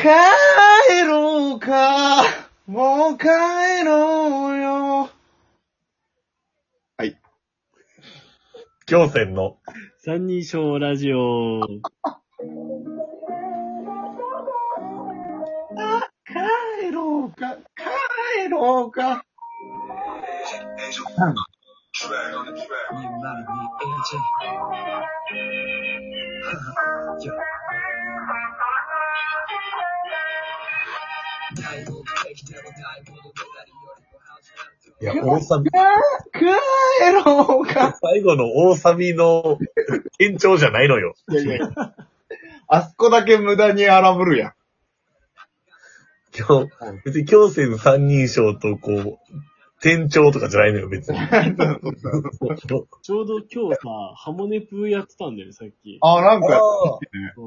帰ろうか、もう帰ろうよ。京戦の、三人称ラジオ。帰ろうか、帰ろうか。いや、大サビ、帰ろうか。最後の大サビの延長じゃないのよ。いやいやあそこだけ無駄に荒ぶるやん。今日、別に京戦三人称とこう、店長とかじゃないのよ、別に。ちょうど今日さ、ハモネプやってたんだよ、さっき。あ、なんか、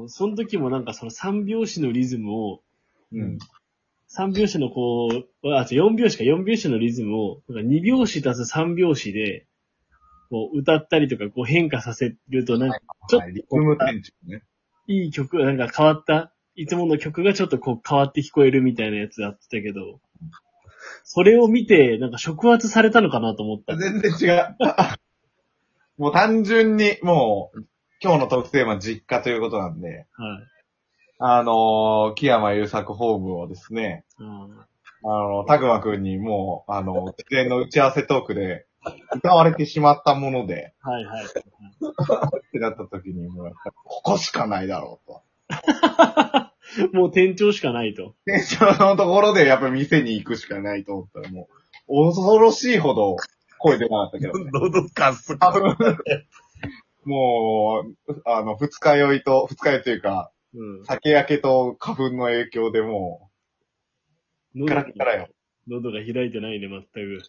その時もなんかその三拍子のリズムを、うん。三拍子のこう、あ、違う四拍子か、四拍子のリズムを、なんか二拍子足す三拍子で、こう歌ったりとかこう変化させるとなんか、ちょっとはいリズム店長ね。いい曲、なんか変わった、いつもの曲がちょっとこう変わって聞こえるみたいなやつやってたけど、それを見て、なんか触発されたのかなと思った。全然違う。もう単純に、もう、今日のトークテーマ実家ということなんで、はい。あのー、木山優作ホームをですね、ああの、たくまくんにもう、あの、事前の打ち合わせトークで、歌われてしまったもので、ーはいはい。ってなった時に、もうやっぱり、ここしかないだろうと。もう店長しかないと。店長のところでやっぱり店に行くしかないと思ったら、もう、恐ろしいほど声出なかったけど、ね、喉かす多分もう、あの、二日酔いと、二日酔いというか、うん。酒焼けと花粉の影響でもう、よ。喉が開いてないね、全く。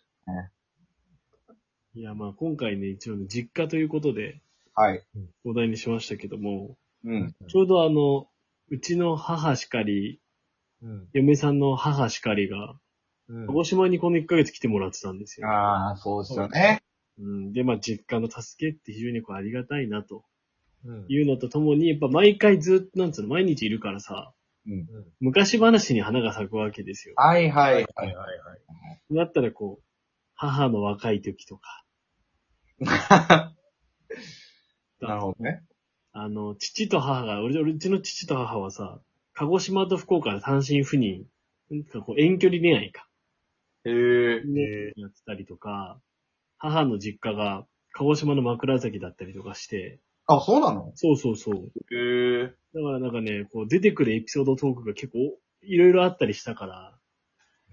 いや、まあ今回ね、一応ね実家ということで、はい。お題にしましたけども、うん。ちょうどあの、うちの母しかり、うん。嫁さんの母しかりが、うん鹿児島にこの1ヶ月来てもらってたんですよ。ああ、そうですよね。うん、で、まあ実家の助けって非常にこうありがたいなとうんいうのとともに、やっぱ毎回ずっと、なんつうの、毎日いるからさ、うん。昔話に花が咲くわけですよ。はいはい。はいはいはい。だったらこう、母の若い時とか、なるほどね。あの、父と母が、俺、俺うちの父と母はさ、鹿児島と福岡で単身赴任、なんかこう遠距離恋愛か。へえ。えやってたりとか、母の実家が鹿児島の枕崎だったりとかして、あ、そうなの？そうそうそう。へえ。だからなんかね、こう出てくるエピソードトークが結構いろいろあったりしたから、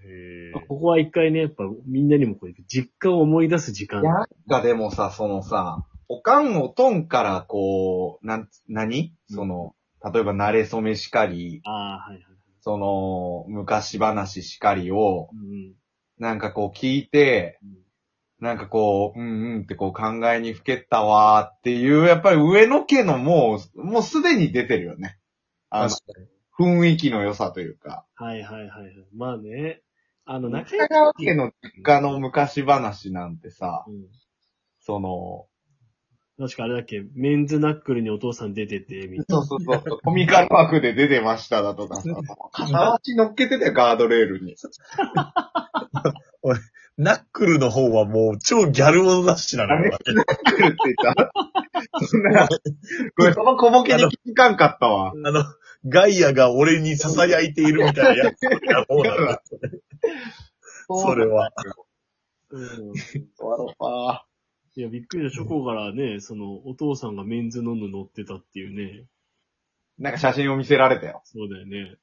へここは一回ね、やっぱみんなにもこう実家を思い出す時間。なんかでもさ、そのさ、おかんおとんからこう、なん、何？その、例えば慣れ初めしかり、ああ、はいはい。その、昔話しかりを、うんなんかこう聞いて、うん。なんかこう、うんうんってこう考えにふけったわーっていう、やっぱり上の家のもう、もうすでに出てるよね。あの。雰囲気の良さというか。はいはいはいはい。まあね、あの、仲中良川家の実家の昔話なんてさ、うん。その、確かあれだっけ、メンズナックルにお父さん出てて、みたいそうそうそう、コミカル枠で出てましただとかさ、片足乗っけててガードレールに。ナックルの方はもう超ギャルモノ雑誌なのよ。来るって言った？そんな、ごめん、その小ボケに気づかんかったわ。あの、ガイアが俺に囁いているみたいなやつがも うなそれは。な。うん。あいや、びっくりした。チョコからね、その、お父さんがメンズノンノ乗ってたっていうね。なんか写真を見せられたよ。そうだよね。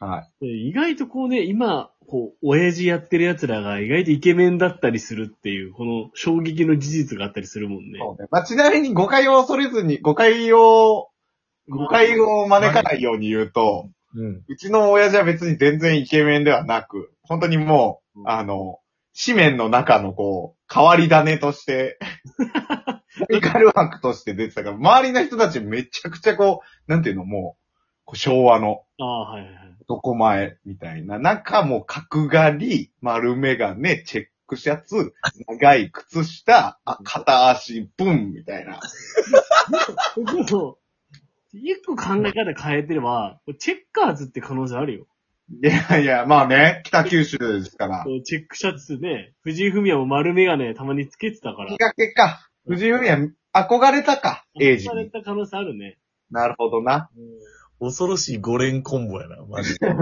はい。で意外とこうね、今、こう、親父やってる奴らが意外とイケメンだったりするっていう、この衝撃の事実があったりするもんね。そうね。まあ、ちなみに誤解を恐れずに、誤解を、誤解を招かないように言うと、うん。うちの親父は別に全然イケメンではなく、本当にもう、うんあの、紙面の中のこう、変わり種として、コミカル枠として出てたから、周りの人たちめちゃくちゃこう、なんていうの、もう、こう昭和のああ、はいはいはい。男前みたいな、なんかもう角刈り、丸メガネ、チェックシャツ、長い靴下、あ片足ブンみたいな。でも、一個考え方変えてれば、チェッカーズって可能性あるよ。いやいや、まあね、北九州ですから。チェックシャツね、藤井フミヤも丸メガネたまにつけてたからきっ。かけか。藤井フミヤ、憧れたか、エイジされに。た可能性あるね。なるほどな。恐ろしい5連コンボやな、マジで。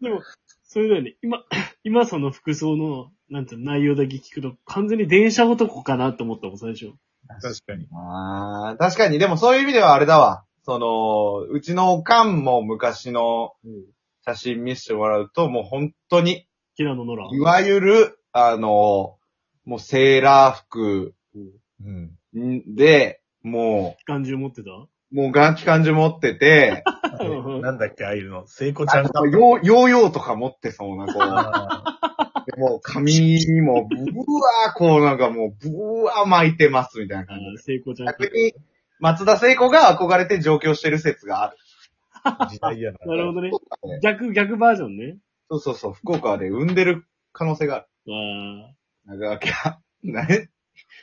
でも、それだよね。今、今その服装の、なんていうの内容だけ聞くと、完全に電車男かなって思ったもん、最初。確かに。ああ、確かに、でもそういう意味ではあれだわ。その、うちのおかんも昔のうん。写真見せてもらうと、もう本当に、平野ノラ。いわゆる、あの、もうセーラー服うん。んで、も機関銃持ってた？う、もうガン機関銃持ってて、なんだっけ、ああいうの。聖子ちゃんが。あのヨーヨーヨーとか持ってそうな、こう。あでもう髪にも、ブワー、こうなんかもう、ブワー巻いてますみたいなあ感じで。聖子ちゃん。逆に、松田聖子が憧れて上京してる説がある。ー時代やな。なるほどね。逆、逆バージョンね。そうそうそう、福岡で産んでる可能性がある。わ長垣は、ね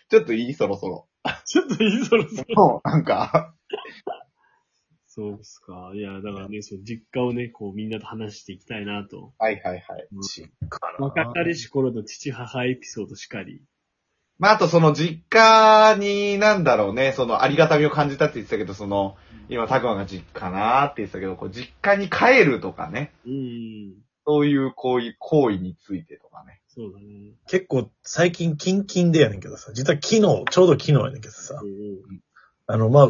ちょっといいそろそろ。あ。ちょっといいそろそろ。もう、なんか、そうっすか。いや、だからね、そう、実家をね、こう、みんなと話していきたいなと。はいはいはい。若かりし頃の父母エピソードしかり。まあ、あとその実家に、なんだろうね、そのありがたみを感じたって言ってたけど、その、今、たくまが実家なーって言ってたけど、こう、実家に帰るとかね、うん。そういう行為、行為についてとかね。そうだね。結構最近キンキンでやねんけどさ、実は昨日、ちょうど昨日やねんけどさう、んあの、まあ、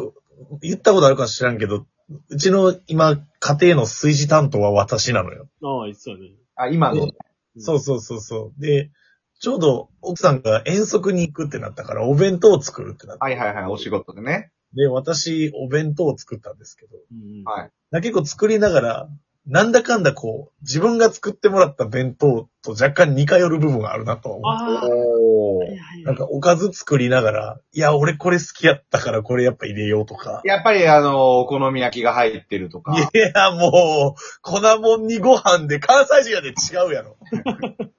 言ったことあるか知らんけど、うちの今、家庭の炊事担当は私なのよ。ああ、言ってたね。あ、今の、うんそうそうそうそう。で、ちょうど奥さんが遠足に行くってなったから、お弁当を作るってなって。はいはいはい、お仕事でね。で、私、お弁当を作ったんですけど、うん。はい。だ結構作りながら、なんだかんだこう、自分が作ってもらった弁当と若干似通る部分があるなとは思う。ああ。おーはい。はいはい。なんかおかず作りながら、いや、俺これ好きやったからこれやっぱ入れようとか。やっぱりあの、お好み焼きが入ってるとか。いや、もう、粉もんにご飯で関西人やで違うやろ。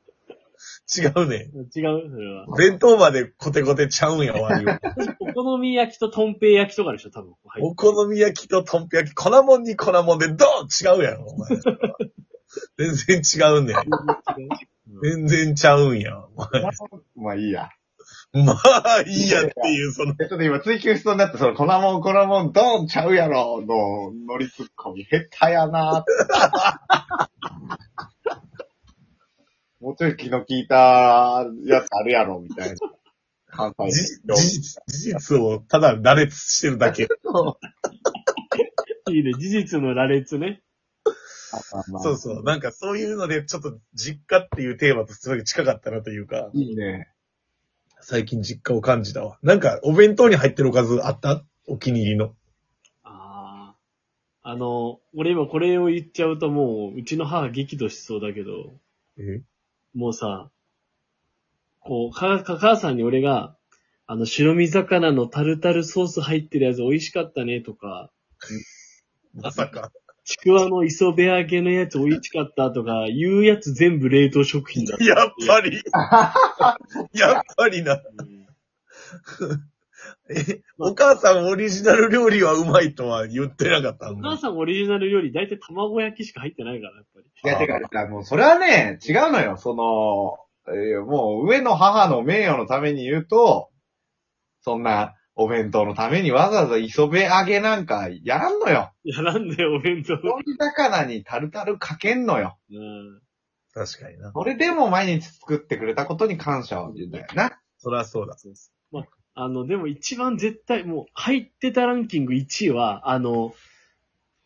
違うね。違うそれは。弁当までコテコテちゃうんやわ、言う お好み焼きととんぺい焼きとかでしょ、多分。はい。お好み焼きととんぺ焼き、粉もんに粉もんでドーン違うやろ、お前。全然違うねん。全然ちゃうんや。お前まあいいや。まあ、いいやっていう、その、ちょっと今追求しそうになって、その、粉もん、粉もん、ドンちゃうやろの、ノリツッコミ、下手やなーって。もうちょい気の利いたやつあるやろ、みたいな。関じ西の事実、事実をただ羅列してるだけ。いいね。事実の羅列ね。そうそう。なんかそういうので、ちょっと実家っていうテーマとすごい近かったなというか、いいね。最近実家を感じたわ。なんか、お弁当に入ってるおかずあった？お気に入りの。ああ。あの、俺今これを言っちゃうともう、うちの母激怒しそうだけど、え？もうさ、こう、か、か母さんに俺が、あの、白身魚のタルタルソース入ってるやつ美味しかったねとか、まさか。ちくわの磯辺揚げのやつ美味しかったとか、言うやつ全部冷凍食品だ。やっぱり。やっぱりな。うんえ、お母さんオリジナル料理はうまいとは言ってなかったお。母さんオリジナル料理大体卵焼きしか入ってないから、やっぱり。いや、てか、てかもう、それはね、違うのよ。その、えーもう、上の母の名誉のために言うと、そんな、お弁当のためにわざわざ磯辺揚げなんかやらんのよ。いや、なんだよ、お弁当。白身魚にタルタルかけんのよ。うん。確かにな。それでも毎日作ってくれたことに感謝を言うんだよな。そりゃそうだ。そうそう。まあ、あの、でも一番絶対、もう、入ってたランキング1位は、あの、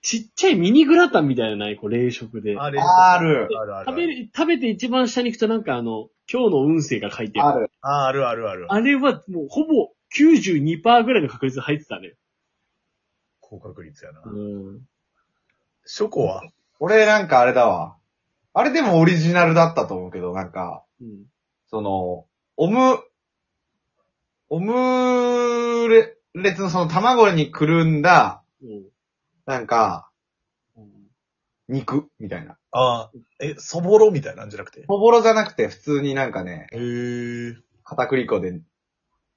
ちっちゃいミニグラタンみたいなのないこう、冷食で。あれある。あるある。食べる、食べて一番下に行くとなんかあの、今日の運勢が書いてある。ある。ああるあるある。あれはもうほぼ92%ぐらいの確率で入ってたね。高確率やな。うん。ショコは？俺なんかあれだわ。あれでもオリジナルだったと思うけど、なんか、うん。その、オム、オムレレツのその卵にくるんだ、うんなんか、うん。肉？みたいな。ああ、え、そぼろ？みたいなんじゃなくて？そぼろじゃなくて普通になんかね、へえ。片栗粉で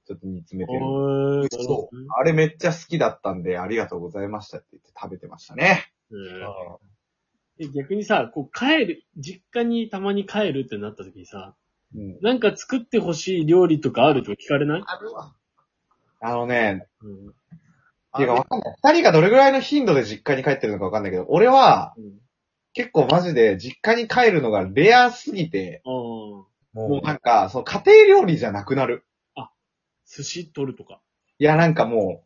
ちょっと煮詰めてる。そあれめっちゃ好きだったんで、ありがとうございましたって言って食べてましたね。うんあえ逆にさ、こう帰る、実家にたまに帰るってなった時にさ、うん。なんか作ってほしい料理とかあるとか聞かれない？あるわ。あのね、うん。っていうかわかんない。二人がどれぐらいの頻度で実家に帰ってるのかわかんないけど、俺はうん。結構マジで実家に帰るのがレアすぎて、ああ、ももうなんか、その家庭料理じゃなくなる。寿司取るとか。いやなんかも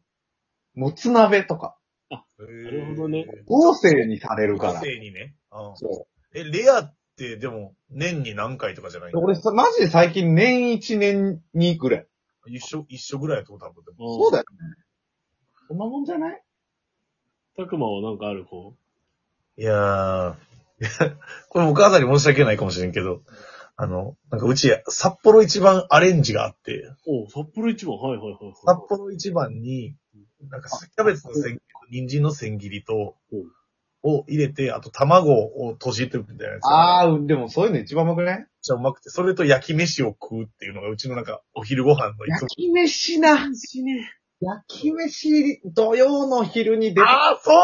う、もつ鍋とか、う、なるほどね。合成にされるから個。性にね。うんそえ、レアって、でも、年に何回とかじゃないう。俺さ、マジで最近年一年二ぐらい。一緒、一緒ぐらいやと多分。でもそうだよね。そんなもんじゃない？たくまはなんかある方？いやー、これお母さんに申し訳ないかもしれんけど、あの、なんかうち、札幌一番アレンジがあって、お札幌一番、はいはいはいはい。札幌一番に、なんかキャベツの千切りと人参の千切りとう。ん、を入れて、あと卵を閉じてるみたいなやつ。があー、でもそういうの一番うまくない？めっちゃうまくて、それと焼き飯を食うっていうのがうちのなんかお昼ご飯のいつ。も焼き飯な。しね。焼き飯、土曜の昼に出た。ああ、そう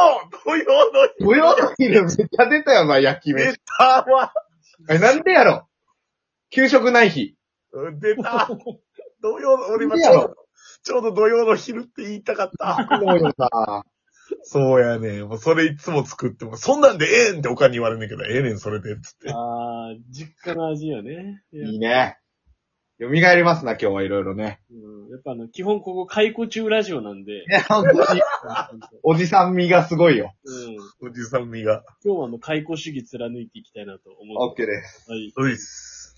土曜の土曜の昼めっちゃ出たよな、焼き出飯。たわえ、なんでやろ？給食ない日。うん出た土曜の、俺今ちょうど、ちょうど土曜の昼って言いたかった。そうよな。そうやねもうそれいつも作っても、そんなんでええんっておかんに言われんねんけど、ええねん、それで、つって。ああ、実家の味よね。いいね。蘇りますな、今日はいろいろね。うん、やっぱあの、基本ここ解雇中ラジオなんでい、や、本当に、おじさん味がすごいよ。うん、おじさんみが。今日はあの、解雇主義貫いていきたいなと思う。オッケーです。はい。ういっす。